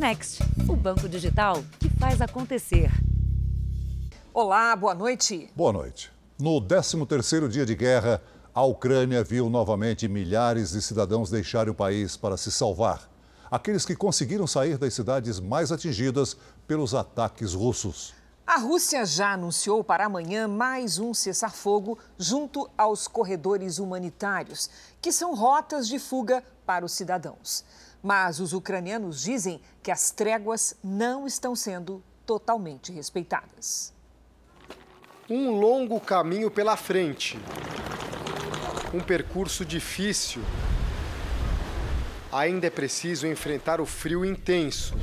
Next, o banco digital que faz acontecer. Olá, boa noite. Boa noite. No 13º dia de guerra, a Ucrânia viu novamente milhares de cidadãos deixarem o país para se salvar. Aqueles que conseguiram sair das cidades mais atingidas pelos ataques russos. A Rússia já anunciou para amanhã mais um cessar-fogo junto aos corredores humanitários, que são rotas de fuga para os cidadãos. Mas os ucranianos dizem que as tréguas não estão sendo totalmente respeitadas. Um longo caminho pela frente. Um percurso difícil. Ainda é preciso enfrentar o frio intenso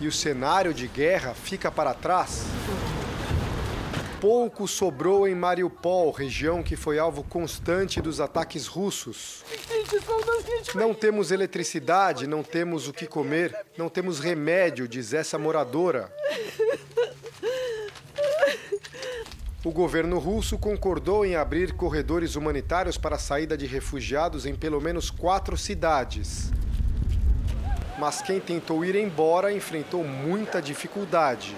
e o cenário de guerra fica para trás? Pouco sobrou em Mariupol, região que foi alvo constante dos ataques russos. Não temos eletricidade, não temos o que comer, não temos remédio, diz essa moradora. O governo russo concordou em abrir corredores humanitários para a saída de refugiados em pelo menos quatro cidades mas quem tentou ir embora enfrentou muita dificuldade.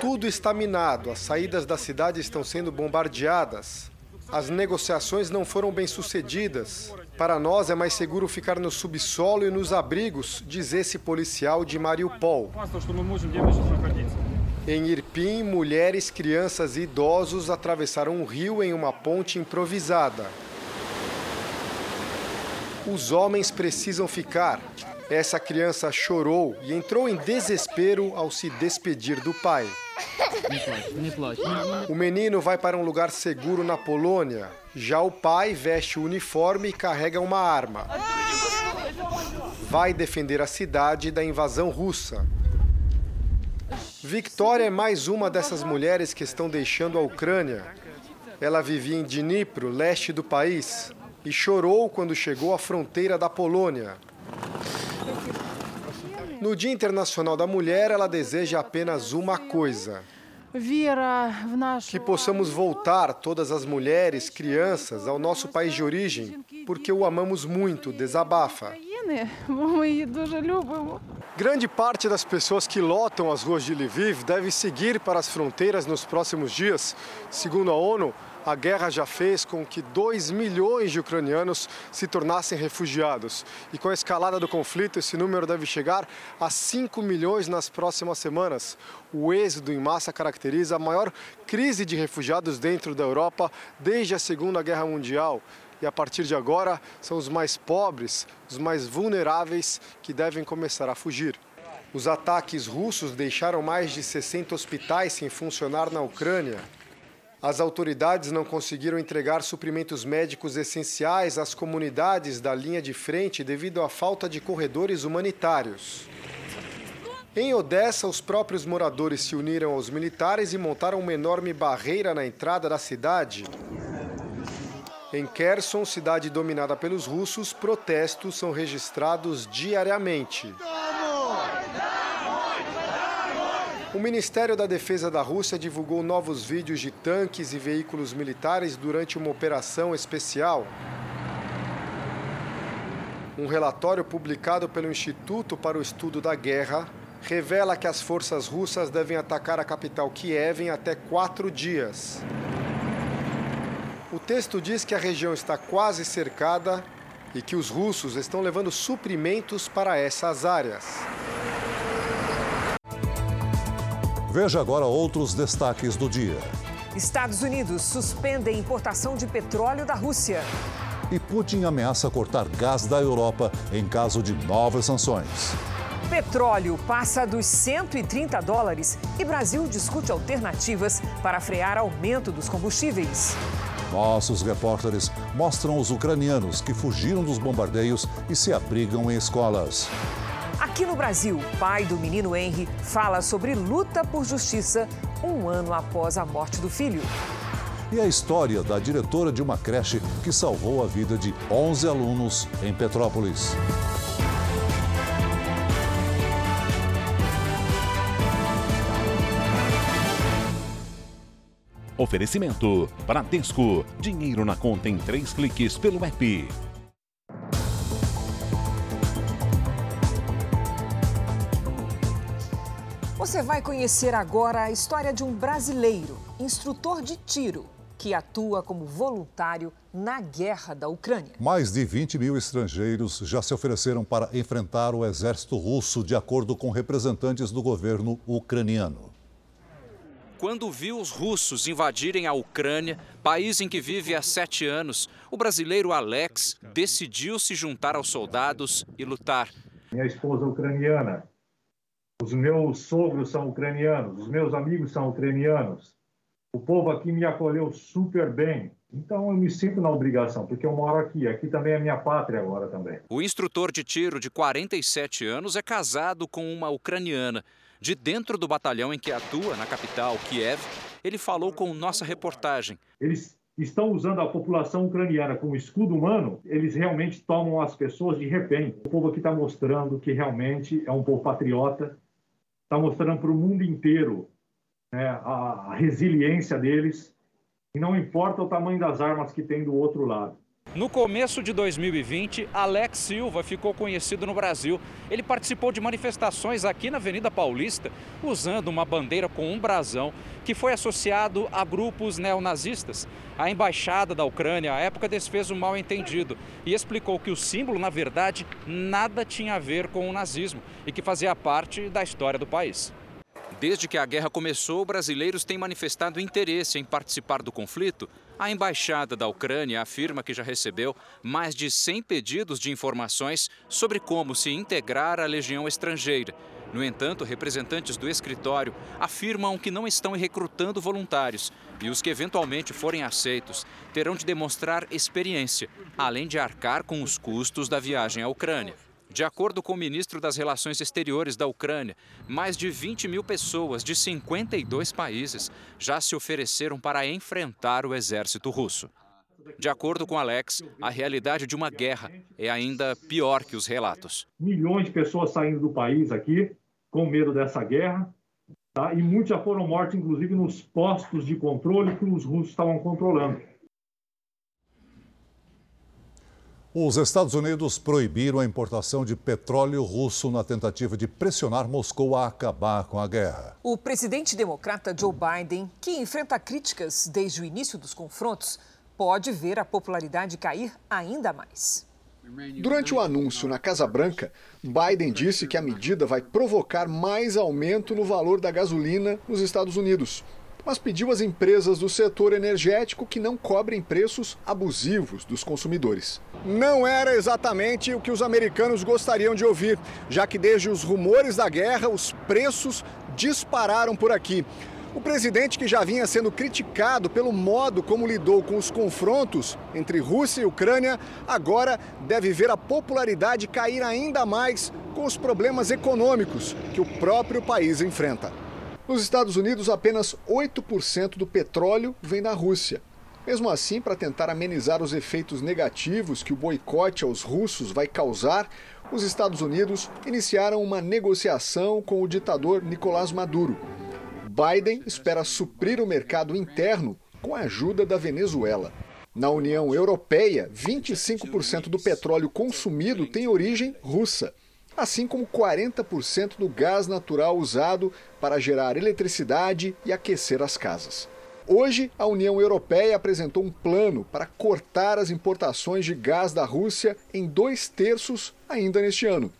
Tudo está minado, as saídas da cidade estão sendo bombardeadas. As negociações não foram bem sucedidas. Para nós é mais seguro ficar no subsolo e nos abrigos, diz esse policial de Mariupol. Em Irpin, mulheres, crianças e idosos atravessaram um rio em uma ponte improvisada. Os homens precisam ficar. Essa criança chorou e entrou em desespero ao se despedir do pai. O menino vai para um lugar seguro na Polônia. Já o pai veste o uniforme e carrega uma arma. Vai defender a cidade da invasão russa. Victoria é mais uma dessas mulheres que estão deixando a Ucrânia. Ela vivia em Dnipro, leste do país e chorou quando chegou à fronteira da Polônia. No Dia Internacional da Mulher, ela deseja apenas uma coisa: que possamos voltar, todas as mulheres, crianças, ao nosso país de origem, porque o amamos muito, desabafa. Grande parte das pessoas que lotam as ruas de Lviv deve seguir para as fronteiras nos próximos dias. Segundo a ONU, a guerra já fez com que 2 milhões de ucranianos se tornassem refugiados. E com a escalada do conflito, esse número deve chegar a 5 milhões nas próximas semanas. O êxodo em massa caracteriza a maior crise de refugiados dentro da Europa desde a Segunda Guerra Mundial. E a partir de agora, são os mais pobres, os mais vulneráveis que devem começar a fugir. Os ataques russos deixaram mais de 60 hospitais sem funcionar na Ucrânia. As autoridades não conseguiram entregar suprimentos médicos essenciais às comunidades da linha de frente devido à falta de corredores humanitários. Em Odessa, os próprios moradores se uniram aos militares e montaram uma enorme barreira na entrada da cidade. Em Kherson, cidade dominada pelos russos, protestos são registrados diariamente. O Ministério da Defesa da Rússia divulgou novos vídeos de tanques e veículos militares durante uma operação especial. Um relatório publicado pelo Instituto para o Estudo da Guerra revela que as forças russas devem atacar a capital Kiev em até quatro dias. O texto diz que a região está quase cercada e que os russos estão levando suprimentos para essas áreas. Veja agora outros destaques do dia. Estados Unidos suspendem importação de petróleo da Rússia. E Putin ameaça cortar gás da Europa em caso de novas sanções. Petróleo passa dos 130 dólares e Brasil discute alternativas para frear aumento dos combustíveis. Nossos repórteres mostram os ucranianos que fugiram dos bombardeios e se abrigam em escolas. Aqui no Brasil, pai do menino Henry fala sobre luta por justiça um ano após a morte do filho. E a história da diretora de uma creche que salvou a vida de 11 alunos em Petrópolis. Oferecimento: Bradesco. Dinheiro na conta em três cliques pelo app. Você vai conhecer agora a história de um brasileiro, instrutor de tiro, que atua como voluntário na guerra da Ucrânia. Mais de 20 mil estrangeiros já se ofereceram para enfrentar o exército russo, de acordo com representantes do governo ucraniano. Quando viu os russos invadirem a Ucrânia, país em que vive há sete anos, o brasileiro Alex decidiu se juntar aos soldados e lutar. Minha esposa ucraniana, os meus sogros são ucranianos, os meus amigos são ucranianos. O povo aqui me acolheu super bem. Então eu me sinto na obrigação, porque eu moro aqui. Aqui também é minha pátria agora também. O instrutor de tiro de 47 anos é casado com uma ucraniana. De dentro do batalhão em que atua, na capital, Kiev, ele falou com nossa reportagem. Eles estão usando a população ucraniana como escudo humano, eles realmente tomam as pessoas de refém. O povo aqui está mostrando que realmente é um povo patriota, está mostrando para o mundo inteiro né, a, a resiliência deles, e não importa o tamanho das armas que tem do outro lado. No começo de 2020, Alex Silva ficou conhecido no Brasil. Ele participou de manifestações aqui na Avenida Paulista, usando uma bandeira com um brasão que foi associado a grupos neonazistas. A embaixada da Ucrânia, à época, desfez um mal entendido e explicou que o símbolo, na verdade, nada tinha a ver com o nazismo e que fazia parte da história do país. Desde que a guerra começou, brasileiros têm manifestado interesse em participar do conflito. A embaixada da Ucrânia afirma que já recebeu mais de 100 pedidos de informações sobre como se integrar à legião estrangeira. No entanto, representantes do escritório afirmam que não estão recrutando voluntários e os que eventualmente forem aceitos terão de demonstrar experiência, além de arcar com os custos da viagem à Ucrânia. De acordo com o ministro das Relações Exteriores da Ucrânia, mais de 20 mil pessoas de 52 países já se ofereceram para enfrentar o exército russo. De acordo com Alex, a realidade de uma guerra é ainda pior que os relatos. Milhões de pessoas saindo do país aqui com medo dessa guerra, tá? e muitos já foram mortos, inclusive nos postos de controle que os russos estavam controlando. Os Estados Unidos proibiram a importação de petróleo russo na tentativa de pressionar Moscou a acabar com a guerra. O presidente democrata Joe Biden, que enfrenta críticas desde o início dos confrontos, pode ver a popularidade cair ainda mais. Durante o anúncio na Casa Branca, Biden disse que a medida vai provocar mais aumento no valor da gasolina nos Estados Unidos mas pediu às empresas do setor energético que não cobrem preços abusivos dos consumidores. Não era exatamente o que os americanos gostariam de ouvir, já que desde os rumores da guerra os preços dispararam por aqui. O presidente, que já vinha sendo criticado pelo modo como lidou com os confrontos entre Rússia e Ucrânia, agora deve ver a popularidade cair ainda mais com os problemas econômicos que o próprio país enfrenta. Nos Estados Unidos, apenas 8% do petróleo vem da Rússia. Mesmo assim, para tentar amenizar os efeitos negativos que o boicote aos russos vai causar, os Estados Unidos iniciaram uma negociação com o ditador Nicolás Maduro. Biden espera suprir o mercado interno com a ajuda da Venezuela. Na União Europeia, 25% do petróleo consumido tem origem russa assim como 40% do gás natural usado para gerar eletricidade e aquecer as casas. Hoje, a União Europeia apresentou um plano para cortar as importações de gás da Rússia em dois terços ainda neste ano.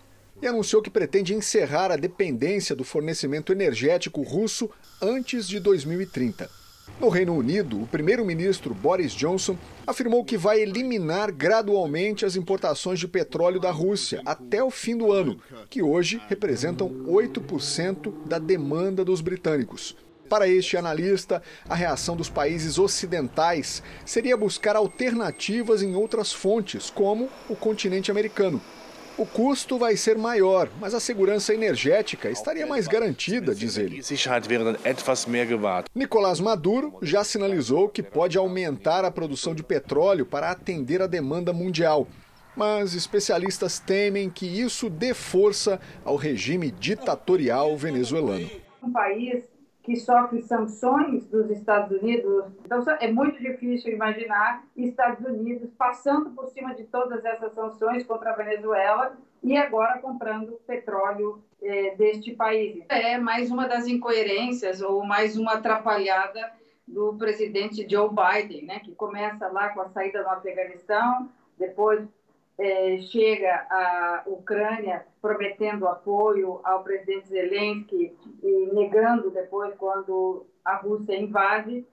E anunciou que pretende encerrar a dependência do fornecimento energético russo antes de 2030. No Reino Unido, o primeiro-ministro Boris Johnson afirmou que vai eliminar gradualmente as importações de petróleo da Rússia até o fim do ano, que hoje representam 8% da demanda dos britânicos. Para este analista, a reação dos países ocidentais seria buscar alternativas em outras fontes, como o continente americano. O custo vai ser maior, mas a segurança energética estaria mais garantida, diz ele. Nicolás Maduro já sinalizou que pode aumentar a produção de petróleo para atender a demanda mundial. Mas especialistas temem que isso dê força ao regime ditatorial venezuelano. Um país que sofre sanções dos Estados Unidos. Então, é muito difícil imaginar Estados Unidos passando por cima de todas essas sanções contra a Venezuela e agora comprando petróleo é, deste país. É mais uma das incoerências ou mais uma atrapalhada do presidente Joe Biden, né, que começa lá com a saída do Afeganistão, depois é, chega a Ucrânia prometendo apoio ao presidente Zelensky e negando depois quando a Rússia invade.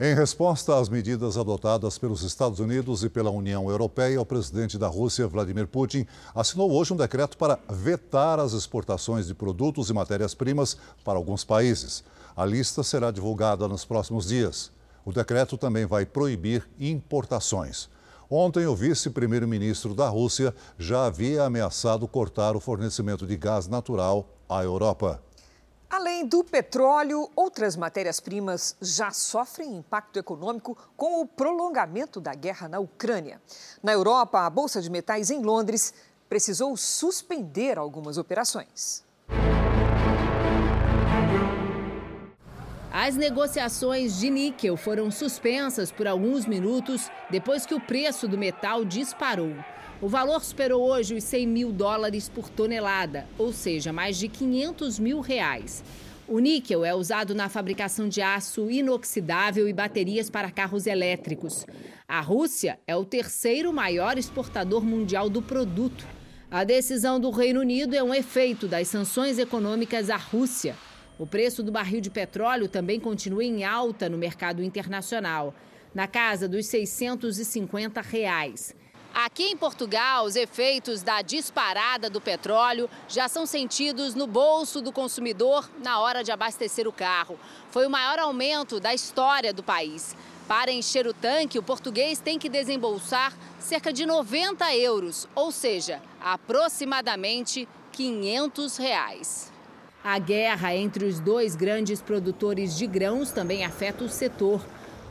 Em resposta às medidas adotadas pelos Estados Unidos e pela União Europeia, o presidente da Rússia, Vladimir Putin, assinou hoje um decreto para vetar as exportações de produtos e matérias-primas para alguns países. A lista será divulgada nos próximos dias. O decreto também vai proibir importações. Ontem, o vice-primeiro-ministro da Rússia já havia ameaçado cortar o fornecimento de gás natural à Europa. Além do petróleo, outras matérias-primas já sofrem impacto econômico com o prolongamento da guerra na Ucrânia. Na Europa, a Bolsa de Metais em Londres precisou suspender algumas operações. As negociações de níquel foram suspensas por alguns minutos depois que o preço do metal disparou. O valor superou hoje os 100 mil dólares por tonelada, ou seja, mais de 500 mil reais. O níquel é usado na fabricação de aço inoxidável e baterias para carros elétricos. A Rússia é o terceiro maior exportador mundial do produto. A decisão do Reino Unido é um efeito das sanções econômicas à Rússia. O preço do barril de petróleo também continua em alta no mercado internacional, na casa dos 650 reais. Aqui em Portugal, os efeitos da disparada do petróleo já são sentidos no bolso do consumidor na hora de abastecer o carro. Foi o maior aumento da história do país. Para encher o tanque, o português tem que desembolsar cerca de 90 euros, ou seja, aproximadamente 500 reais. A guerra entre os dois grandes produtores de grãos também afeta o setor.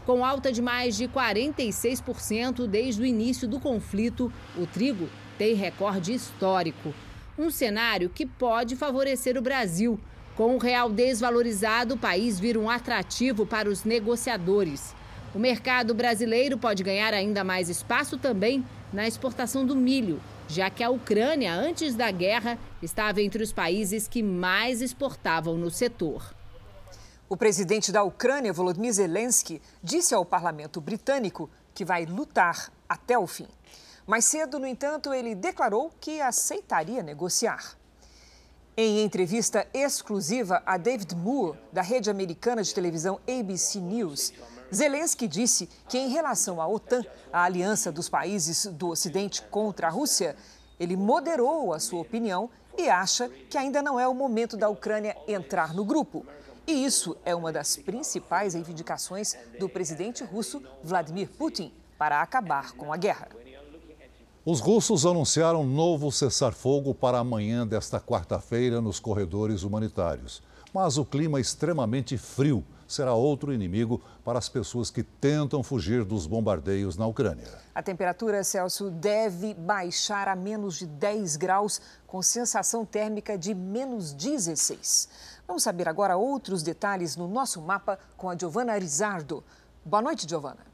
Com alta de mais de 46% desde o início do conflito, o trigo tem recorde histórico. Um cenário que pode favorecer o Brasil. Com o real desvalorizado, o país vira um atrativo para os negociadores. O mercado brasileiro pode ganhar ainda mais espaço também na exportação do milho, já que a Ucrânia, antes da guerra, estava entre os países que mais exportavam no setor. O presidente da Ucrânia, Volodymyr Zelensky, disse ao parlamento britânico que vai lutar até o fim. Mais cedo, no entanto, ele declarou que aceitaria negociar. Em entrevista exclusiva a David Moore, da rede americana de televisão ABC News, Zelensky disse que, em relação à OTAN, a aliança dos países do Ocidente contra a Rússia, ele moderou a sua opinião e acha que ainda não é o momento da Ucrânia entrar no grupo. E isso é uma das principais reivindicações do presidente russo Vladimir Putin para acabar com a guerra. Os russos anunciaram novo cessar-fogo para amanhã desta quarta-feira nos corredores humanitários. Mas o clima é extremamente frio será outro inimigo para as pessoas que tentam fugir dos bombardeios na Ucrânia. A temperatura, Celso, deve baixar a menos de 10 graus, com sensação térmica de menos 16. Vamos saber agora outros detalhes no nosso mapa com a Giovana Arizardo. Boa noite, Giovana.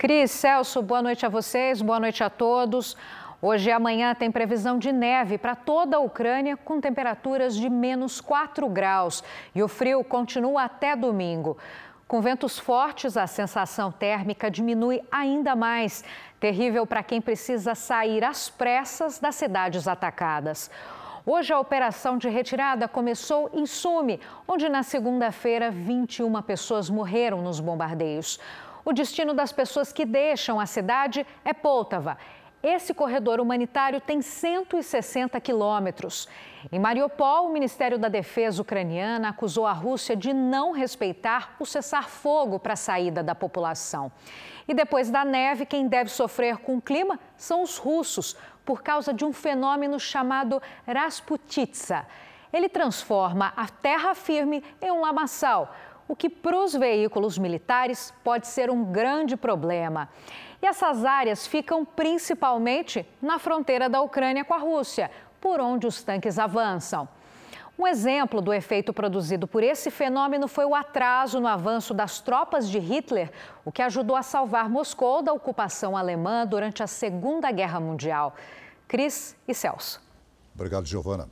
Cris, Celso, boa noite a vocês, boa noite a todos. Hoje e amanhã tem previsão de neve para toda a Ucrânia, com temperaturas de menos 4 graus. E o frio continua até domingo. Com ventos fortes, a sensação térmica diminui ainda mais. Terrível para quem precisa sair às pressas das cidades atacadas. Hoje, a operação de retirada começou em Sume, onde na segunda-feira 21 pessoas morreram nos bombardeios. O destino das pessoas que deixam a cidade é Poltava. Esse corredor humanitário tem 160 quilômetros. Em Mariupol, o Ministério da Defesa ucraniana acusou a Rússia de não respeitar o cessar-fogo para a saída da população. E depois da neve, quem deve sofrer com o clima são os russos, por causa de um fenômeno chamado Rasputitsa. Ele transforma a terra firme em um lamaçal, o que para os veículos militares pode ser um grande problema. E essas áreas ficam principalmente na fronteira da Ucrânia com a Rússia, por onde os tanques avançam. Um exemplo do efeito produzido por esse fenômeno foi o atraso no avanço das tropas de Hitler, o que ajudou a salvar Moscou da ocupação alemã durante a Segunda Guerra Mundial. Cris e Celso. Obrigado, Giovana.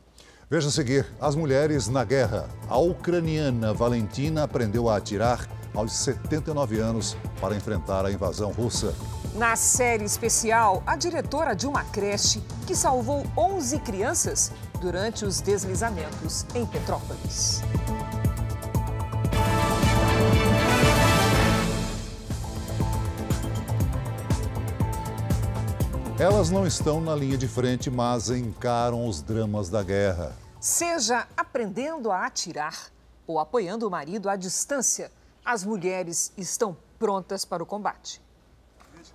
Veja a seguir: as mulheres na guerra. A ucraniana Valentina aprendeu a atirar aos 79 anos para enfrentar a invasão russa. Na série especial, a diretora de uma creche que salvou 11 crianças durante os deslizamentos em Petrópolis. Elas não estão na linha de frente, mas encaram os dramas da guerra. Seja aprendendo a atirar ou apoiando o marido à distância, as mulheres estão prontas para o combate.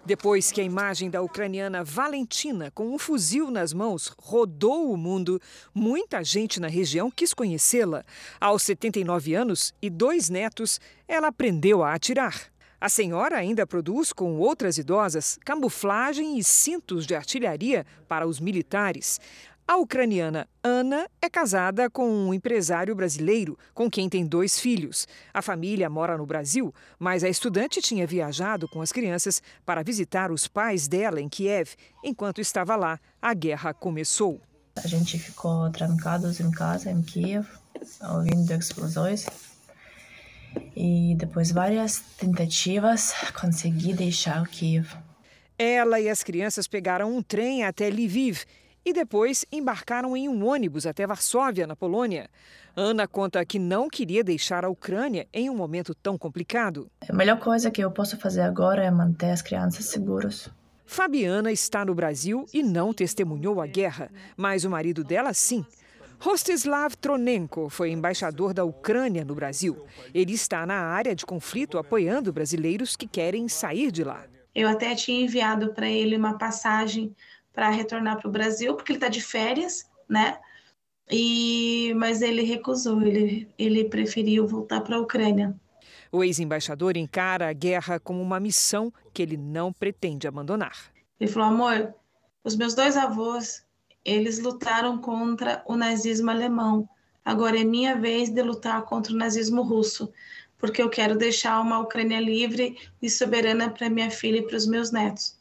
Depois que a imagem da ucraniana Valentina, com um fuzil nas mãos, rodou o mundo, muita gente na região quis conhecê-la. Aos 79 anos e dois netos, ela aprendeu a atirar. A senhora ainda produz com outras idosas camuflagem e cintos de artilharia para os militares. A ucraniana Ana é casada com um empresário brasileiro com quem tem dois filhos. A família mora no Brasil, mas a estudante tinha viajado com as crianças para visitar os pais dela em Kiev. Enquanto estava lá, a guerra começou. A gente ficou trancados em casa, em Kiev, ouvindo explosões. E depois várias tentativas, consegui deixar o Kiev. Ela e as crianças pegaram um trem até Lviv e depois embarcaram em um ônibus até Varsóvia, na Polônia. Ana conta que não queria deixar a Ucrânia em um momento tão complicado. A melhor coisa que eu posso fazer agora é manter as crianças seguras. Fabiana está no Brasil e não testemunhou a guerra, mas o marido dela sim. Rostislav Tronenko foi embaixador da Ucrânia no Brasil. Ele está na área de conflito apoiando brasileiros que querem sair de lá. Eu até tinha enviado para ele uma passagem para retornar para o Brasil, porque ele está de férias, né? E, mas ele recusou, ele, ele preferiu voltar para a Ucrânia. O ex-embaixador encara a guerra como uma missão que ele não pretende abandonar. Ele falou: amor, os meus dois avós, eles lutaram contra o nazismo alemão. Agora é minha vez de lutar contra o nazismo russo, porque eu quero deixar uma Ucrânia livre e soberana para minha filha e para os meus netos.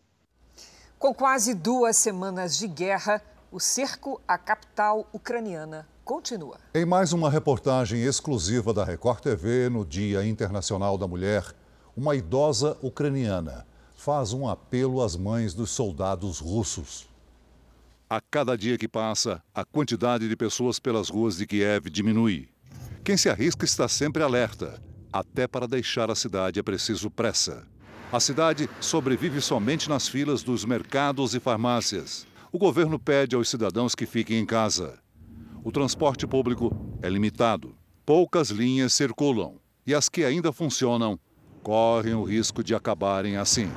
Com quase duas semanas de guerra, o cerco à capital ucraniana continua. Em mais uma reportagem exclusiva da Record TV no Dia Internacional da Mulher, uma idosa ucraniana faz um apelo às mães dos soldados russos. A cada dia que passa, a quantidade de pessoas pelas ruas de Kiev diminui. Quem se arrisca está sempre alerta. Até para deixar a cidade é preciso pressa. A cidade sobrevive somente nas filas dos mercados e farmácias. O governo pede aos cidadãos que fiquem em casa. O transporte público é limitado. Poucas linhas circulam. E as que ainda funcionam correm o risco de acabarem assim.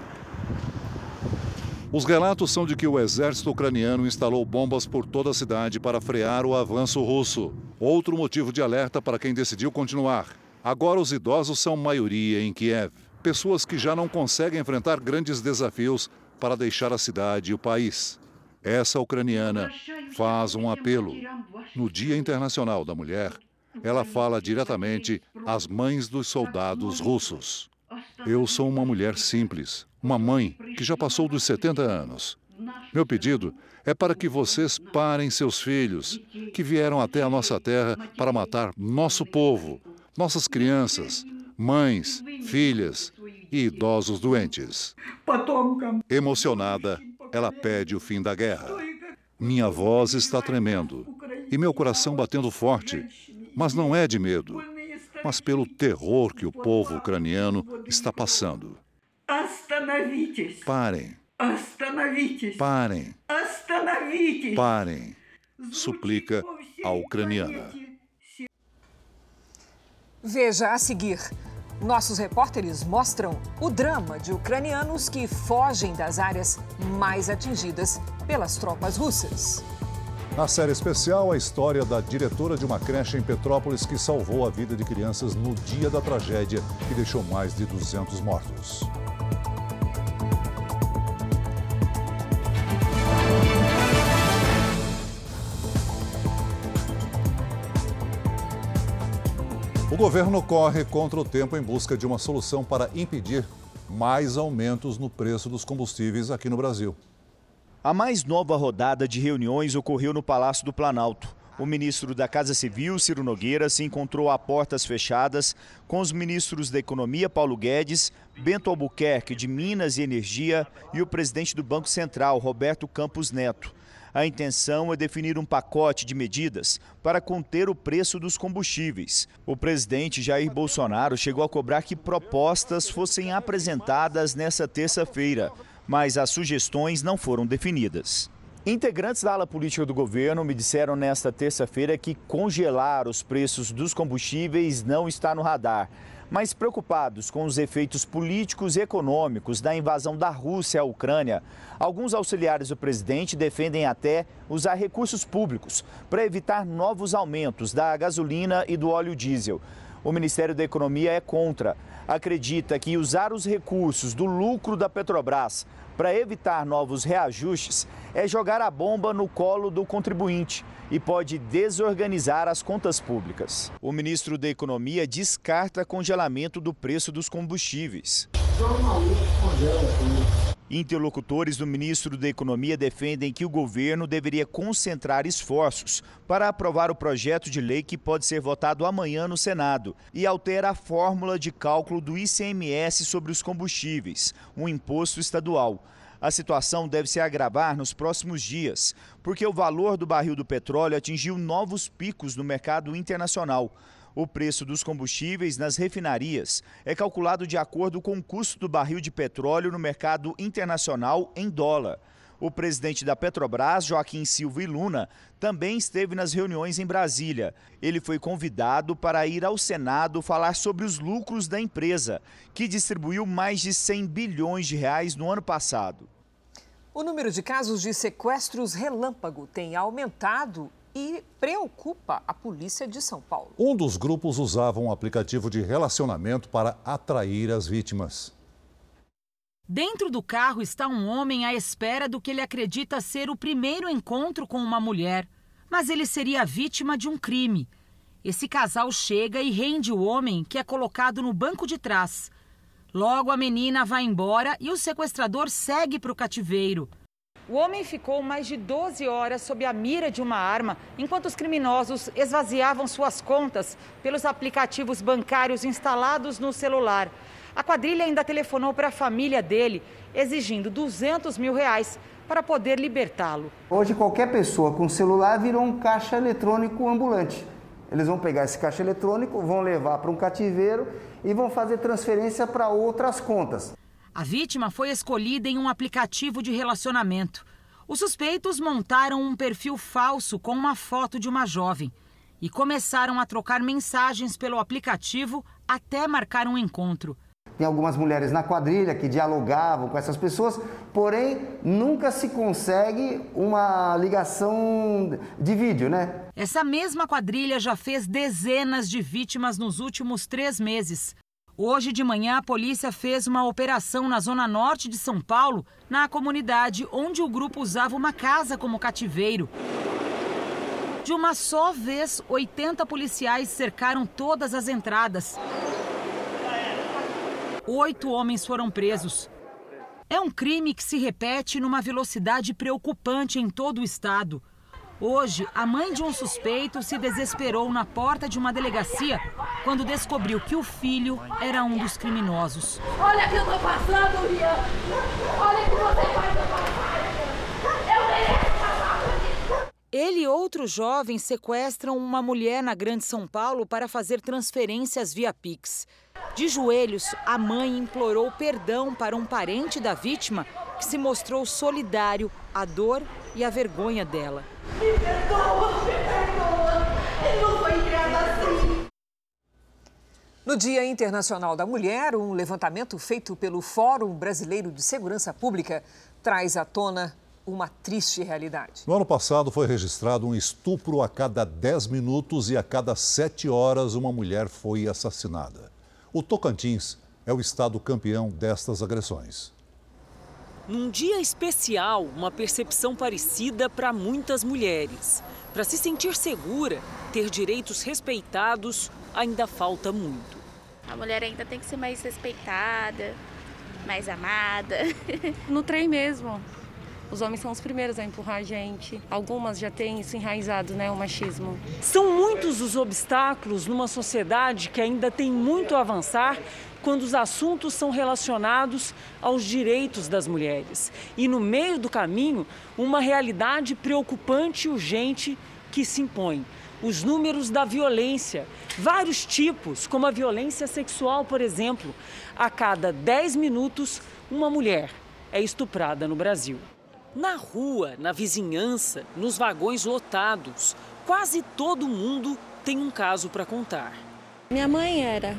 Os relatos são de que o exército ucraniano instalou bombas por toda a cidade para frear o avanço russo. Outro motivo de alerta para quem decidiu continuar. Agora os idosos são maioria em Kiev pessoas que já não conseguem enfrentar grandes desafios para deixar a cidade e o país. Essa ucraniana faz um apelo. No Dia Internacional da Mulher, ela fala diretamente às mães dos soldados russos. Eu sou uma mulher simples, uma mãe que já passou dos 70 anos. Meu pedido é para que vocês parem seus filhos, que vieram até a nossa terra para matar nosso povo, nossas crianças, mães, filhas e idosos doentes. Emocionada, ela pede o fim da guerra. Minha voz está tremendo e meu coração batendo forte, mas não é de medo, mas pelo terror que o povo ucraniano está passando. Parem. Parem. Parem. Suplica a ucraniana. Veja a seguir. Nossos repórteres mostram o drama de ucranianos que fogem das áreas mais atingidas pelas tropas russas. Na série especial, a história da diretora de uma creche em Petrópolis que salvou a vida de crianças no dia da tragédia que deixou mais de 200 mortos. O governo corre contra o tempo em busca de uma solução para impedir mais aumentos no preço dos combustíveis aqui no Brasil. A mais nova rodada de reuniões ocorreu no Palácio do Planalto. O ministro da Casa Civil, Ciro Nogueira, se encontrou a portas fechadas com os ministros da Economia, Paulo Guedes, Bento Albuquerque, de Minas e Energia, e o presidente do Banco Central, Roberto Campos Neto. A intenção é definir um pacote de medidas para conter o preço dos combustíveis. O presidente Jair Bolsonaro chegou a cobrar que propostas fossem apresentadas nesta terça-feira, mas as sugestões não foram definidas. Integrantes da ala política do governo me disseram nesta terça-feira que congelar os preços dos combustíveis não está no radar mas preocupados com os efeitos políticos e econômicos da invasão da Rússia à Ucrânia, alguns auxiliares do presidente defendem até usar recursos públicos para evitar novos aumentos da gasolina e do óleo diesel. O Ministério da Economia é contra. Acredita que usar os recursos do lucro da Petrobras para evitar novos reajustes é jogar a bomba no colo do contribuinte e pode desorganizar as contas públicas. O ministro da Economia descarta congelamento do preço dos combustíveis. Interlocutores do ministro da Economia defendem que o governo deveria concentrar esforços para aprovar o projeto de lei que pode ser votado amanhã no Senado e altera a fórmula de cálculo do ICMS sobre os combustíveis, um imposto estadual. A situação deve se agravar nos próximos dias, porque o valor do barril do petróleo atingiu novos picos no mercado internacional. O preço dos combustíveis nas refinarias é calculado de acordo com o custo do barril de petróleo no mercado internacional em dólar. O presidente da Petrobras, Joaquim Silva e Luna, também esteve nas reuniões em Brasília. Ele foi convidado para ir ao Senado falar sobre os lucros da empresa, que distribuiu mais de 100 bilhões de reais no ano passado. O número de casos de sequestros relâmpago tem aumentado e preocupa a polícia de São Paulo. Um dos grupos usava um aplicativo de relacionamento para atrair as vítimas. Dentro do carro está um homem à espera do que ele acredita ser o primeiro encontro com uma mulher, mas ele seria vítima de um crime. Esse casal chega e rende o homem, que é colocado no banco de trás. Logo, a menina vai embora e o sequestrador segue para o cativeiro. O homem ficou mais de 12 horas sob a mira de uma arma, enquanto os criminosos esvaziavam suas contas pelos aplicativos bancários instalados no celular. A quadrilha ainda telefonou para a família dele, exigindo 200 mil reais para poder libertá-lo. Hoje, qualquer pessoa com celular virou um caixa eletrônico ambulante. Eles vão pegar esse caixa eletrônico, vão levar para um cativeiro e vão fazer transferência para outras contas. A vítima foi escolhida em um aplicativo de relacionamento. Os suspeitos montaram um perfil falso com uma foto de uma jovem e começaram a trocar mensagens pelo aplicativo até marcar um encontro. Tem algumas mulheres na quadrilha que dialogavam com essas pessoas, porém nunca se consegue uma ligação de vídeo, né? Essa mesma quadrilha já fez dezenas de vítimas nos últimos três meses. Hoje de manhã, a polícia fez uma operação na zona norte de São Paulo, na comunidade onde o grupo usava uma casa como cativeiro. De uma só vez, 80 policiais cercaram todas as entradas. Oito homens foram presos. É um crime que se repete numa velocidade preocupante em todo o estado. Hoje, a mãe de um suspeito se desesperou na porta de uma delegacia quando descobriu que o filho era um dos criminosos. Olha o que eu tô passando, Rian! Olha o que você faz Eu mereço passar por isso! Ele e outros jovens sequestram uma mulher na Grande São Paulo para fazer transferências via Pix. De joelhos, a mãe implorou perdão para um parente da vítima que se mostrou solidário à dor e à vergonha dela. Me perdoa, me perdoa. Ele não foi criado assim. No Dia Internacional da Mulher, um levantamento feito pelo Fórum Brasileiro de Segurança Pública traz à tona uma triste realidade. No ano passado foi registrado um estupro a cada 10 minutos e a cada 7 horas uma mulher foi assassinada. O Tocantins é o estado campeão destas agressões. Num dia especial, uma percepção parecida para muitas mulheres. Para se sentir segura, ter direitos respeitados, ainda falta muito. A mulher ainda tem que ser mais respeitada, mais amada. No trem mesmo. Os homens são os primeiros a empurrar a gente. Algumas já têm isso enraizado, né, o machismo. São muitos os obstáculos numa sociedade que ainda tem muito a avançar quando os assuntos são relacionados aos direitos das mulheres. E no meio do caminho, uma realidade preocupante e urgente que se impõe. Os números da violência, vários tipos, como a violência sexual, por exemplo. A cada 10 minutos, uma mulher é estuprada no Brasil. Na rua, na vizinhança, nos vagões lotados, quase todo mundo tem um caso para contar. Minha mãe era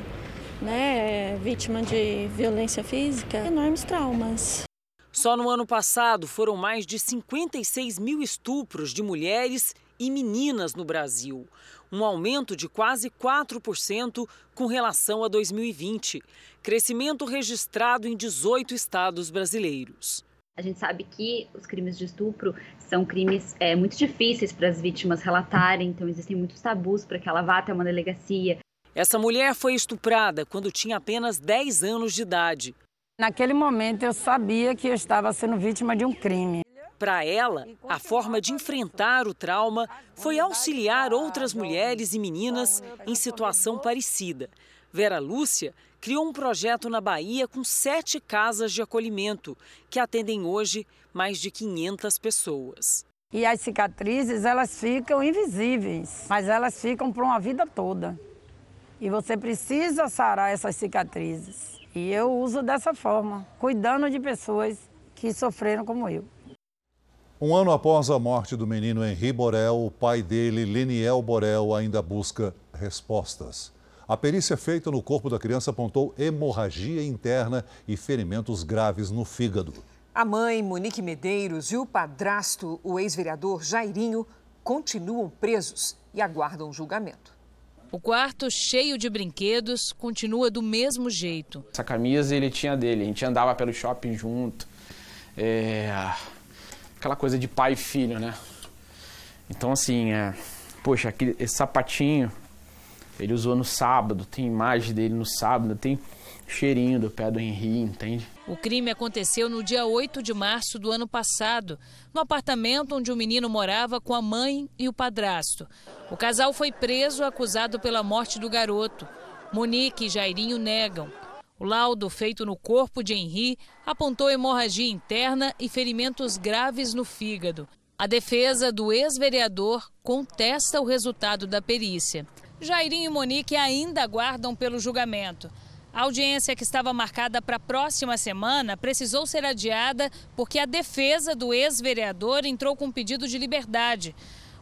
né, vítima de violência física, enormes traumas. Só no ano passado foram mais de 56 mil estupros de mulheres e meninas no Brasil, um aumento de quase 4% com relação a 2020, crescimento registrado em 18 estados brasileiros. A gente sabe que os crimes de estupro são crimes é, muito difíceis para as vítimas relatarem, então existem muitos tabus para que ela vá até uma delegacia. Essa mulher foi estuprada quando tinha apenas 10 anos de idade. Naquele momento eu sabia que eu estava sendo vítima de um crime. Para ela, a forma de enfrentar o trauma foi auxiliar outras mulheres e meninas em situação parecida. Vera Lúcia criou um projeto na Bahia com sete casas de acolhimento, que atendem hoje mais de 500 pessoas. E as cicatrizes, elas ficam invisíveis, mas elas ficam para uma vida toda. E você precisa sarar essas cicatrizes. E eu uso dessa forma, cuidando de pessoas que sofreram como eu. Um ano após a morte do menino Henri Borel, o pai dele, Leniel Borel, ainda busca respostas. A perícia feita no corpo da criança apontou hemorragia interna e ferimentos graves no fígado. A mãe, Monique Medeiros, e o padrasto, o ex-vereador Jairinho, continuam presos e aguardam julgamento. O quarto, cheio de brinquedos, continua do mesmo jeito. Essa camisa ele tinha dele, a gente andava pelo shopping junto. É... Aquela coisa de pai e filho, né? Então, assim, é... poxa, aquele, esse sapatinho ele usou no sábado, tem imagem dele no sábado, tem cheirinho do pé do Henri, entende? O crime aconteceu no dia 8 de março do ano passado, no apartamento onde o menino morava com a mãe e o padrasto. O casal foi preso acusado pela morte do garoto. Monique e Jairinho negam. O laudo feito no corpo de Henri apontou hemorragia interna e ferimentos graves no fígado. A defesa do ex-vereador contesta o resultado da perícia. Jairinho e Monique ainda aguardam pelo julgamento. A audiência que estava marcada para a próxima semana precisou ser adiada porque a defesa do ex-vereador entrou com um pedido de liberdade.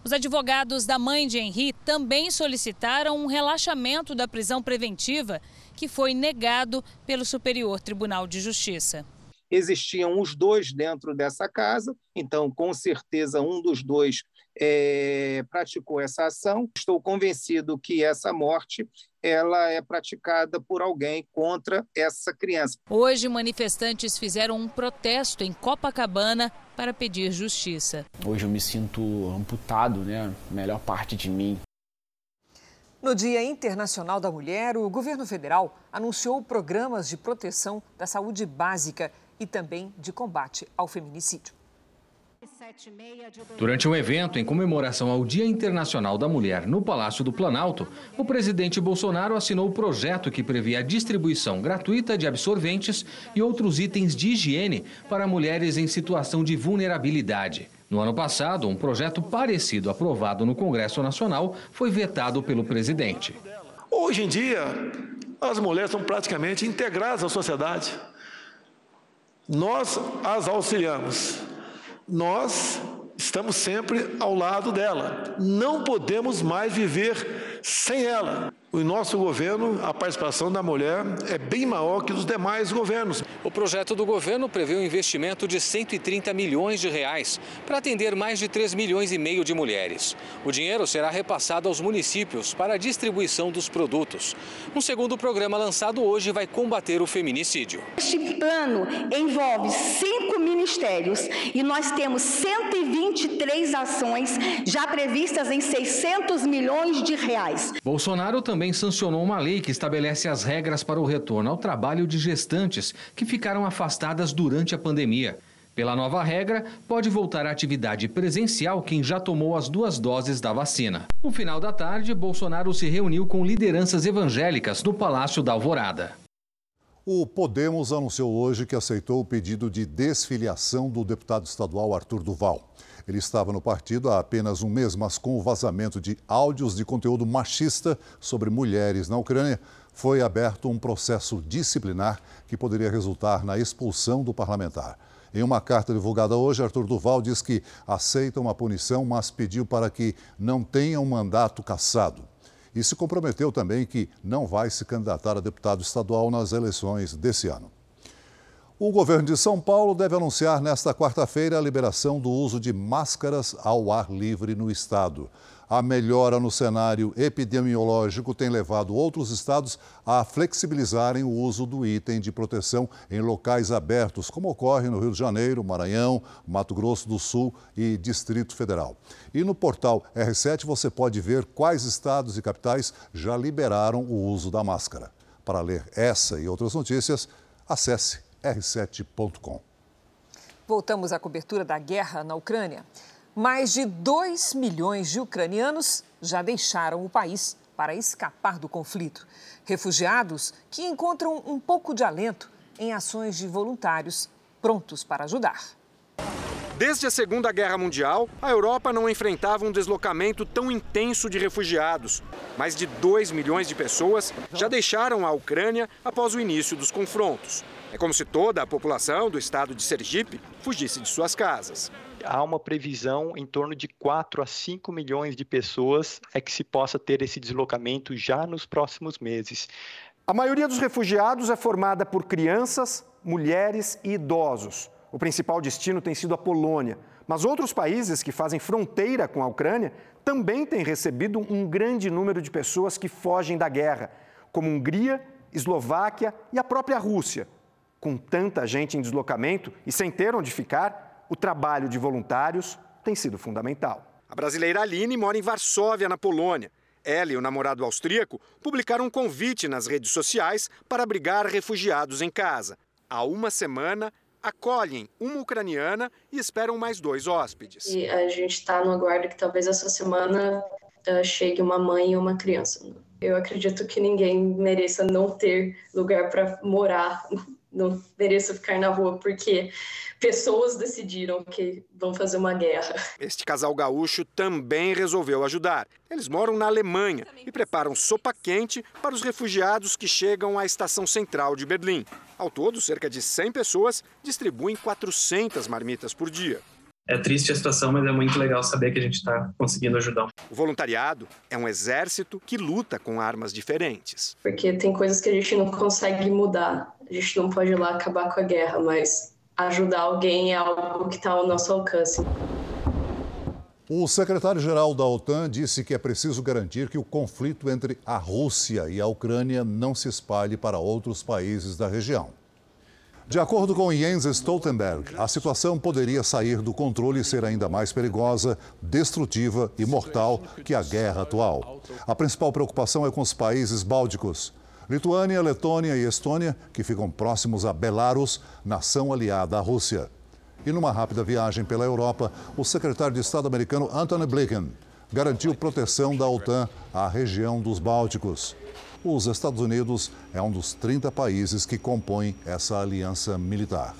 Os advogados da mãe de Henri também solicitaram um relaxamento da prisão preventiva, que foi negado pelo Superior Tribunal de Justiça. Existiam os dois dentro dessa casa, então, com certeza, um dos dois é, praticou essa ação. Estou convencido que essa morte ela é praticada por alguém contra essa criança. Hoje, manifestantes fizeram um protesto em Copacabana para pedir justiça. Hoje eu me sinto amputado, né? A melhor parte de mim. No Dia Internacional da Mulher, o governo federal anunciou programas de proteção da saúde básica e também de combate ao feminicídio. Durante um evento em comemoração ao Dia Internacional da Mulher no Palácio do Planalto, o presidente Bolsonaro assinou o projeto que prevê a distribuição gratuita de absorventes e outros itens de higiene para mulheres em situação de vulnerabilidade. No ano passado, um projeto parecido aprovado no Congresso Nacional foi vetado pelo presidente. Hoje em dia, as mulheres são praticamente integradas à sociedade. Nós as auxiliamos nós estamos sempre ao lado dela. Não podemos mais viver sem ela. O nosso governo, a participação da mulher é bem maior que dos demais governos. O projeto do governo prevê um investimento de 130 milhões de reais para atender mais de 3 milhões e meio de mulheres. O dinheiro será repassado aos municípios para a distribuição dos produtos. Um segundo programa lançado hoje vai combater o feminicídio. Este plano envolve cinco ministérios e nós temos 123 ações já previstas em 600 milhões de reais. Bolsonaro também sancionou uma lei que estabelece as regras para o retorno ao trabalho de gestantes que ficaram afastadas durante a pandemia. Pela nova regra, pode voltar à atividade presencial quem já tomou as duas doses da vacina. No final da tarde, Bolsonaro se reuniu com lideranças evangélicas no Palácio da Alvorada. O Podemos anunciou hoje que aceitou o pedido de desfiliação do deputado estadual Arthur Duval. Ele estava no partido há apenas um mês, mas com o vazamento de áudios de conteúdo machista sobre mulheres na Ucrânia, foi aberto um processo disciplinar que poderia resultar na expulsão do parlamentar. Em uma carta divulgada hoje, Arthur Duval diz que aceita uma punição, mas pediu para que não tenha um mandato cassado. E se comprometeu também que não vai se candidatar a deputado estadual nas eleições desse ano. O governo de São Paulo deve anunciar nesta quarta-feira a liberação do uso de máscaras ao ar livre no estado. A melhora no cenário epidemiológico tem levado outros estados a flexibilizarem o uso do item de proteção em locais abertos, como ocorre no Rio de Janeiro, Maranhão, Mato Grosso do Sul e Distrito Federal. E no portal R7 você pode ver quais estados e capitais já liberaram o uso da máscara. Para ler essa e outras notícias, acesse r7.com. Voltamos à cobertura da guerra na Ucrânia. Mais de 2 milhões de ucranianos já deixaram o país para escapar do conflito. Refugiados que encontram um pouco de alento em ações de voluntários prontos para ajudar. Desde a Segunda Guerra Mundial, a Europa não enfrentava um deslocamento tão intenso de refugiados. Mais de 2 milhões de pessoas já deixaram a Ucrânia após o início dos confrontos. É como se toda a população do estado de Sergipe fugisse de suas casas. Há uma previsão em torno de 4 a 5 milhões de pessoas é que se possa ter esse deslocamento já nos próximos meses. A maioria dos refugiados é formada por crianças, mulheres e idosos. O principal destino tem sido a Polônia, mas outros países que fazem fronteira com a Ucrânia também têm recebido um grande número de pessoas que fogem da guerra, como Hungria, Eslováquia e a própria Rússia. Com tanta gente em deslocamento e sem ter onde ficar, o trabalho de voluntários tem sido fundamental. A brasileira Aline mora em Varsóvia, na Polônia. Ela e o namorado austríaco publicaram um convite nas redes sociais para abrigar refugiados em casa. Há uma semana, acolhem uma ucraniana e esperam mais dois hóspedes. E a gente está no aguardo que talvez essa semana uh, chegue uma mãe e uma criança. Eu acredito que ninguém mereça não ter lugar para morar não mereço ficar na rua porque pessoas decidiram que vão fazer uma guerra. Este casal gaúcho também resolveu ajudar. Eles moram na Alemanha e preparam sopa quente para os refugiados que chegam à estação central de Berlim. Ao todo, cerca de 100 pessoas distribuem 400 marmitas por dia. É triste a situação, mas é muito legal saber que a gente está conseguindo ajudar. O voluntariado é um exército que luta com armas diferentes. Porque tem coisas que a gente não consegue mudar. A gente não pode ir lá acabar com a guerra, mas ajudar alguém é algo que está ao nosso alcance. O secretário-geral da OTAN disse que é preciso garantir que o conflito entre a Rússia e a Ucrânia não se espalhe para outros países da região. De acordo com Jens Stoltenberg, a situação poderia sair do controle e ser ainda mais perigosa, destrutiva e mortal que a guerra atual. A principal preocupação é com os países bálticos. Lituânia, Letônia e Estônia, que ficam próximos a Belarus, nação aliada à Rússia. E numa rápida viagem pela Europa, o secretário de Estado americano Antony Blinken garantiu proteção da OTAN à região dos Bálticos. Os Estados Unidos é um dos 30 países que compõem essa aliança militar.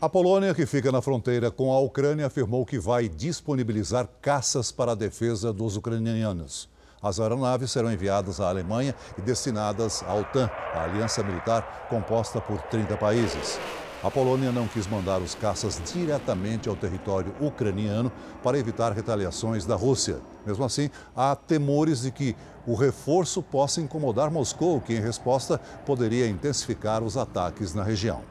A Polônia, que fica na fronteira com a Ucrânia, afirmou que vai disponibilizar caças para a defesa dos ucranianos. As aeronaves serão enviadas à Alemanha e destinadas à OTAN, a aliança militar composta por 30 países. A Polônia não quis mandar os caças diretamente ao território ucraniano para evitar retaliações da Rússia. Mesmo assim, há temores de que o reforço possa incomodar Moscou, que, em resposta, poderia intensificar os ataques na região.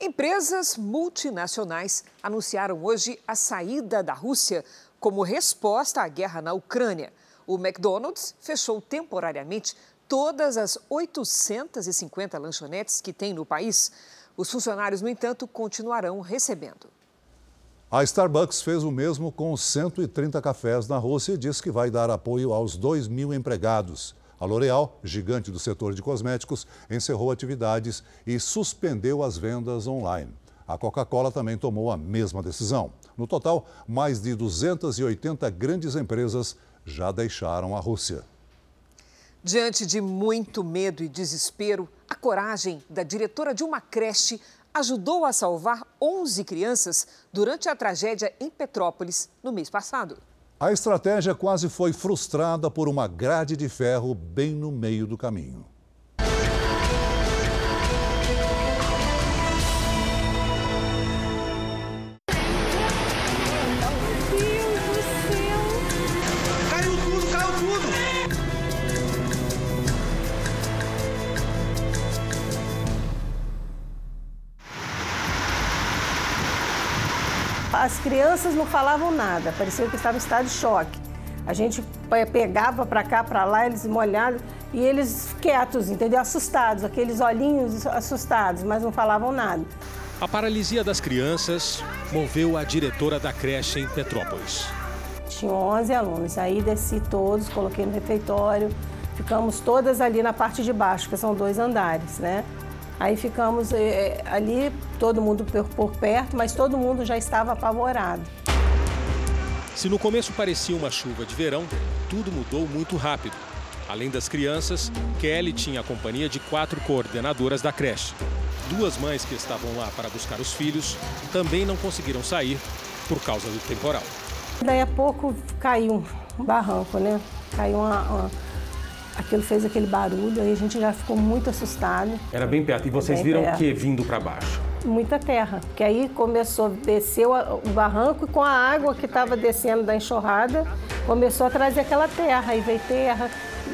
Empresas multinacionais anunciaram hoje a saída da Rússia como resposta à guerra na Ucrânia. O McDonald's fechou temporariamente todas as 850 lanchonetes que tem no país. Os funcionários, no entanto, continuarão recebendo. A Starbucks fez o mesmo com 130 cafés na Rússia e diz que vai dar apoio aos 2 mil empregados. A L'Oréal, gigante do setor de cosméticos, encerrou atividades e suspendeu as vendas online. A Coca-Cola também tomou a mesma decisão. No total, mais de 280 grandes empresas já deixaram a Rússia. Diante de muito medo e desespero, coragem da diretora de uma creche ajudou a salvar 11 crianças durante a tragédia em Petrópolis no mês passado. A estratégia quase foi frustrada por uma grade de ferro bem no meio do caminho. Crianças não falavam nada, parecia que estavam em estado de choque. A gente pegava para cá, para lá, eles molhados e eles quietos, entendeu? Assustados, aqueles olhinhos assustados, mas não falavam nada. A paralisia das crianças moveu a diretora da creche em Petrópolis. Tinha 11 alunos, aí desci todos, coloquei no refeitório, ficamos todas ali na parte de baixo, que são dois andares, né? Aí ficamos eh, ali, todo mundo por, por perto, mas todo mundo já estava apavorado. Se no começo parecia uma chuva de verão, tudo mudou muito rápido. Além das crianças, Kelly tinha a companhia de quatro coordenadoras da creche. Duas mães que estavam lá para buscar os filhos também não conseguiram sair por causa do temporal. Daí a pouco caiu um barranco, né? Caiu uma, uma... Aquilo fez aquele barulho, aí a gente já ficou muito assustado. Era bem perto. E vocês Bem viram o perto. que vindo para baixo? Muita terra, que aí começou, desceu o barranco e com a água que estava descendo da enxurrada, começou a trazer aquela terra, aí veio terra.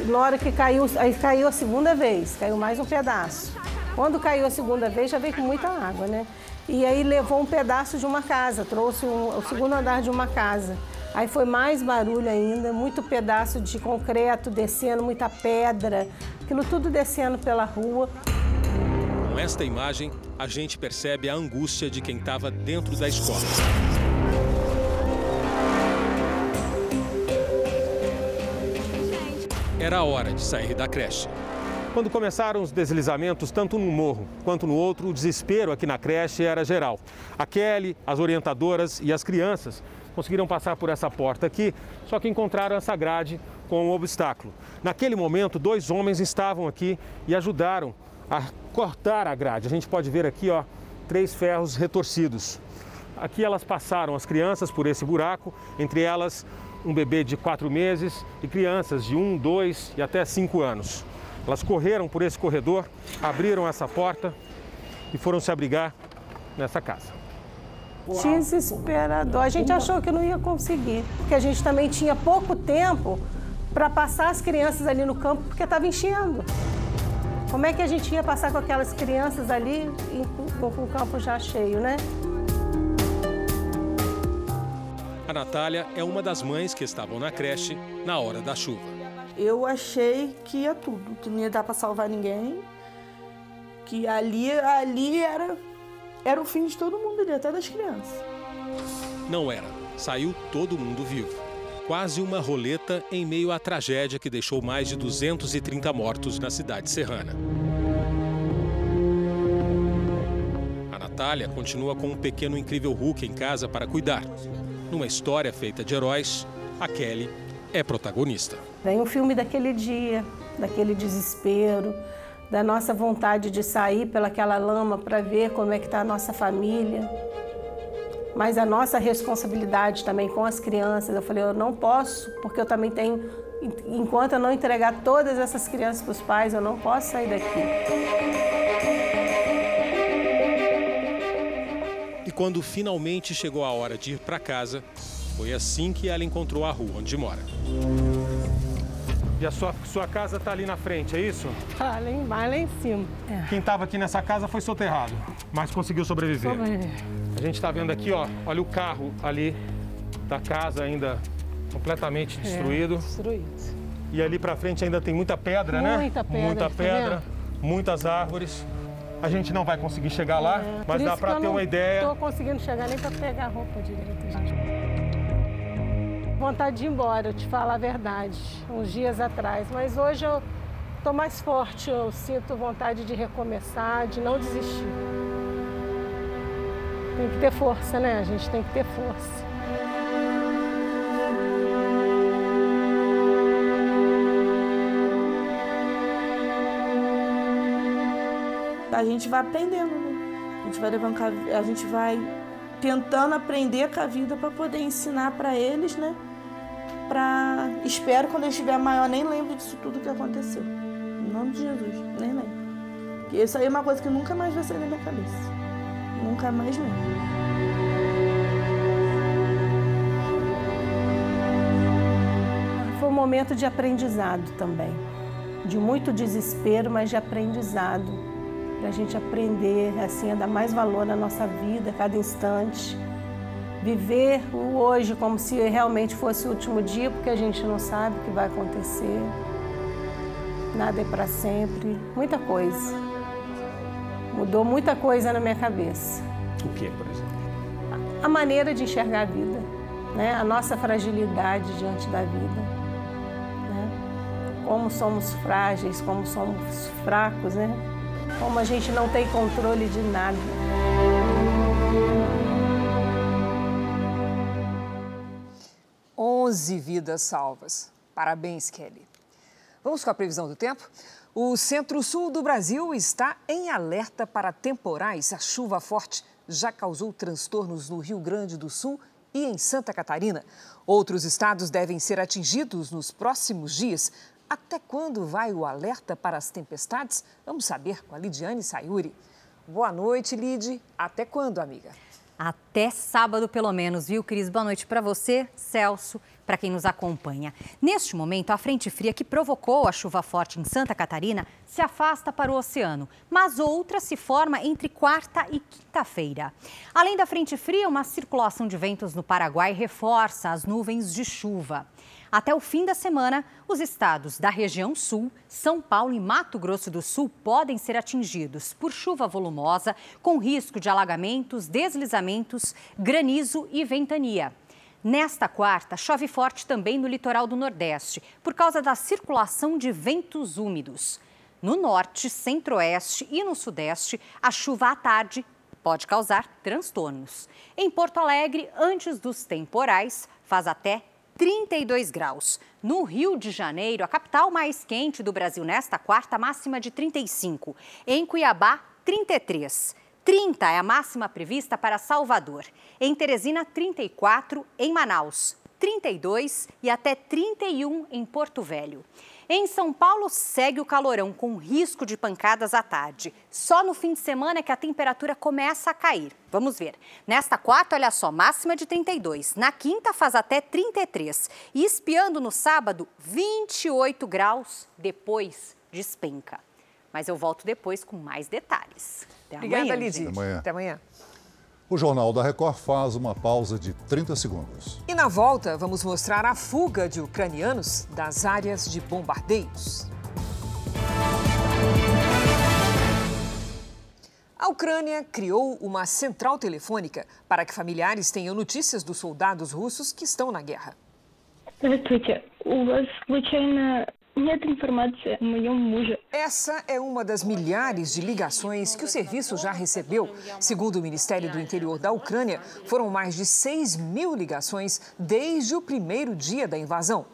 Na hora que caiu, aí caiu a segunda vez, caiu mais um pedaço. Quando caiu a segunda vez, já veio com muita água, né? E aí levou um pedaço de uma casa, trouxe um- o segundo andar de uma casa. Aí foi mais barulho ainda, muito pedaço de concreto descendo, muita pedra, aquilo tudo descendo pela rua. Com esta imagem, a gente percebe a angústia de quem estava dentro da escola. Era a hora de sair da creche. Quando começaram os deslizamentos, tanto num morro quanto no outro, o desespero aqui na creche era geral. A Kelly, as orientadoras e as crianças conseguiram passar por essa porta aqui, só que encontraram essa grade com um obstáculo. Naquele momento, dois homens estavam aqui e ajudaram a cortar a grade. A gente pode ver aqui, ó, três ferros retorcidos. Aqui elas passaram as crianças por esse buraco, entre elas um bebê de quatro meses e crianças de um, dois e até cinco anos. Elas correram por esse corredor, abriram essa porta e foram se abrigar nessa casa. Desesperador. A gente achou que não ia conseguir, porque a gente também tinha pouco tempo para passar as crianças ali no campo, porque estava enchendo. Como é que a gente ia passar com aquelas crianças ali e com, com o campo já cheio, né? A Natália é uma das mães que estavam na creche na hora da chuva. Eu achei que ia tudo, que não ia dar para salvar ninguém, que ali, ali era, era o fim de todo mundo ali, até das crianças. Não era. Saiu todo mundo vivo. Quase uma roleta em meio à tragédia que deixou mais de 230 mortos na cidade serrana. A Natália continua com um pequeno incrível Hulk em casa para cuidar. Numa história feita de heróis, a Kelly é protagonista. Vem um filme daquele dia, daquele desespero, da nossa vontade de sair pelaquela lama para ver como é que está a nossa família. Mas a nossa responsabilidade também com as crianças. Eu falei, eu não posso, porque eu também tenho, enquanto eu não entregar todas essas crianças para os pais, eu não posso sair daqui. quando finalmente chegou a hora de ir para casa, foi assim que ela encontrou a rua onde mora. E a sua, sua casa está ali na frente, é isso? Tá, lá, em, lá em cima. É. Quem estava aqui nessa casa foi soterrado, mas conseguiu sobreviver. Sobreviver. A gente está vendo aqui, ó, olha o carro ali da casa ainda completamente destruído. É, destruído. E ali para frente ainda tem muita pedra, muita né? Pedra, muita tá pedra, muitas árvores. A gente não vai conseguir chegar lá, é, mas dá para ter uma ideia. Não estou conseguindo chegar nem para pegar a roupa direito, gente. Vontade de ir embora, eu te falar a verdade, uns dias atrás. Mas hoje eu estou mais forte, eu sinto vontade de recomeçar, de não desistir. Tem que ter força, né? A gente tem que ter força. A gente vai aprendendo, né? A gente vai levando, a gente vai tentando aprender com a vida para poder ensinar para eles, né? Para espero quando eu estiver maior nem lembro disso tudo que aconteceu. Em nome de Jesus, nem lembro. Porque isso aí é uma coisa que nunca mais vai sair da minha cabeça. Nunca mais mesmo. Foi um momento de aprendizado também. De muito desespero, mas de aprendizado para a gente aprender assim, a dar mais valor na nossa vida, a cada instante. Viver o hoje como se realmente fosse o último dia, porque a gente não sabe o que vai acontecer. Nada é para sempre. Muita coisa. Mudou muita coisa na minha cabeça. O que, por exemplo? A maneira de enxergar a vida, né? a nossa fragilidade diante da vida. Né? Como somos frágeis, como somos fracos, né? Como a gente não tem controle de nada. Onze vidas salvas. Parabéns, Kelly. Vamos com a previsão do tempo? O centro-sul do Brasil está em alerta para temporais. A chuva forte já causou transtornos no Rio Grande do Sul e em Santa Catarina. Outros estados devem ser atingidos nos próximos dias. Até quando vai o alerta para as tempestades? Vamos saber com a Lidiane Sayuri. Boa noite, Lid. Até quando, amiga? Até sábado, pelo menos, viu, Cris? Boa noite para você, Celso, para quem nos acompanha. Neste momento, a frente fria que provocou a chuva forte em Santa Catarina se afasta para o oceano, mas outra se forma entre quarta e quinta-feira. Além da frente fria, uma circulação de ventos no Paraguai reforça as nuvens de chuva. Até o fim da semana, os estados da região sul, São Paulo e Mato Grosso do Sul podem ser atingidos por chuva volumosa, com risco de alagamentos, deslizamentos, granizo e ventania. Nesta quarta, chove forte também no litoral do Nordeste, por causa da circulação de ventos úmidos. No norte, centro-oeste e no sudeste, a chuva à tarde pode causar transtornos. Em Porto Alegre, antes dos temporais, faz até 32 graus. No Rio de Janeiro, a capital mais quente do Brasil nesta quarta, máxima de 35. Em Cuiabá, 33. 30 é a máxima prevista para Salvador. Em Teresina, 34. Em Manaus, 32 e até 31 em Porto Velho. Em São Paulo, segue o calorão com risco de pancadas à tarde. Só no fim de semana é que a temperatura começa a cair. Vamos ver. Nesta quarta, olha só, máxima de 32. Na quinta, faz até 33. E espiando no sábado, 28 graus. Depois, despenca. Mas eu volto depois com mais detalhes. Até Obrigada, amanhã, Lidia. Até amanhã. Até amanhã. O Jornal da Record faz uma pausa de 30 segundos. E na volta, vamos mostrar a fuga de ucranianos das áreas de bombardeios. A Ucrânia criou uma central telefônica para que familiares tenham notícias dos soldados russos que estão na guerra. Здравствуйте. У вас случайно Essa é uma das milhares de ligações que o serviço já recebeu. Segundo o Ministério do Interior da Ucrânia, foram mais de 6 mil ligações desde o primeiro dia da invasão.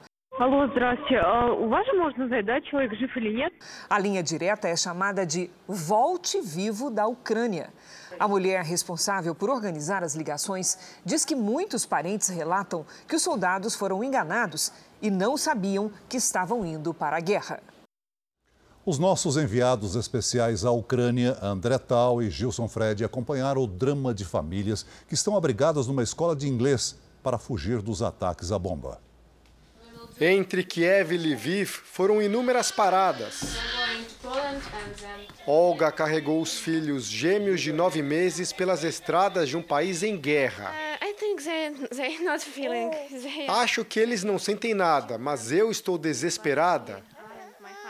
A linha direta é chamada de Volte Vivo da Ucrânia. A mulher responsável por organizar as ligações diz que muitos parentes relatam que os soldados foram enganados e não sabiam que estavam indo para a guerra. Os nossos enviados especiais à Ucrânia, André Tal e Gilson Fred, acompanharam o drama de famílias que estão abrigadas numa escola de inglês para fugir dos ataques à bomba. Entre Kiev e Lviv foram inúmeras paradas. Olga carregou os filhos gêmeos de nove meses pelas estradas de um país em guerra. Acho que eles não sentem nada, mas eu estou desesperada.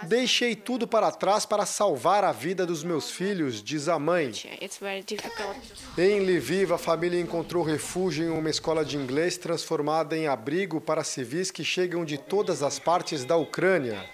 Deixei tudo para trás para salvar a vida dos meus filhos, diz a mãe. Em Lviv, a família encontrou refúgio em uma escola de inglês transformada em abrigo para civis que chegam de todas as partes da Ucrânia.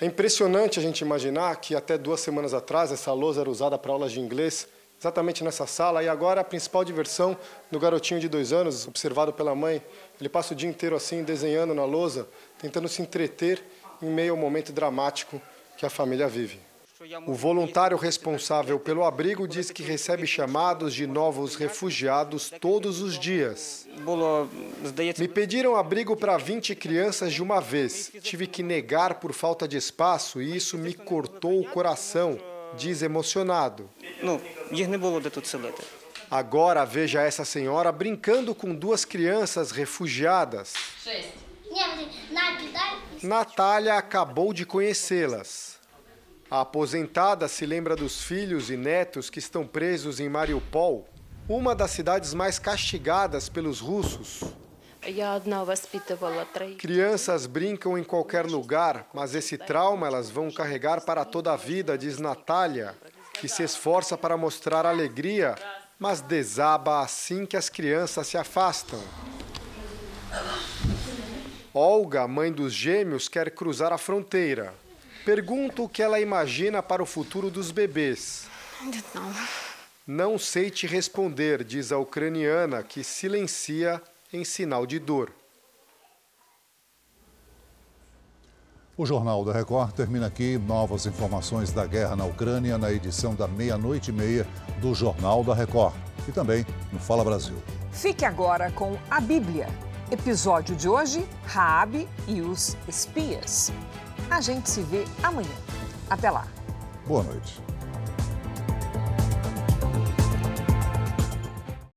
É impressionante a gente imaginar que até duas semanas atrás essa lousa era usada para aulas de inglês, exatamente nessa sala, e agora a principal diversão do garotinho de dois anos, observado pela mãe, ele passa o dia inteiro assim, desenhando na lousa, tentando se entreter em meio ao momento dramático que a família vive. O voluntário responsável pelo abrigo diz que recebe chamados de novos refugiados todos os dias. Me pediram abrigo para 20 crianças de uma vez. Tive que negar por falta de espaço e isso me cortou o coração, diz emocionado. Agora veja essa senhora brincando com duas crianças refugiadas. Natália acabou de conhecê-las. A aposentada se lembra dos filhos e netos que estão presos em Mariupol, uma das cidades mais castigadas pelos russos. Crianças brincam em qualquer lugar, mas esse trauma elas vão carregar para toda a vida, diz Natália, que se esforça para mostrar alegria, mas desaba assim que as crianças se afastam. Olga, mãe dos gêmeos, quer cruzar a fronteira. Pergunto o que ela imagina para o futuro dos bebês. Não sei te responder, diz a ucraniana, que silencia em sinal de dor. O Jornal da Record termina aqui. Novas informações da guerra na Ucrânia na edição da meia-noite e meia do Jornal da Record. E também no Fala Brasil. Fique agora com a Bíblia. Episódio de hoje: Raabe e os espias. A gente se vê amanhã. Até lá. Boa noite.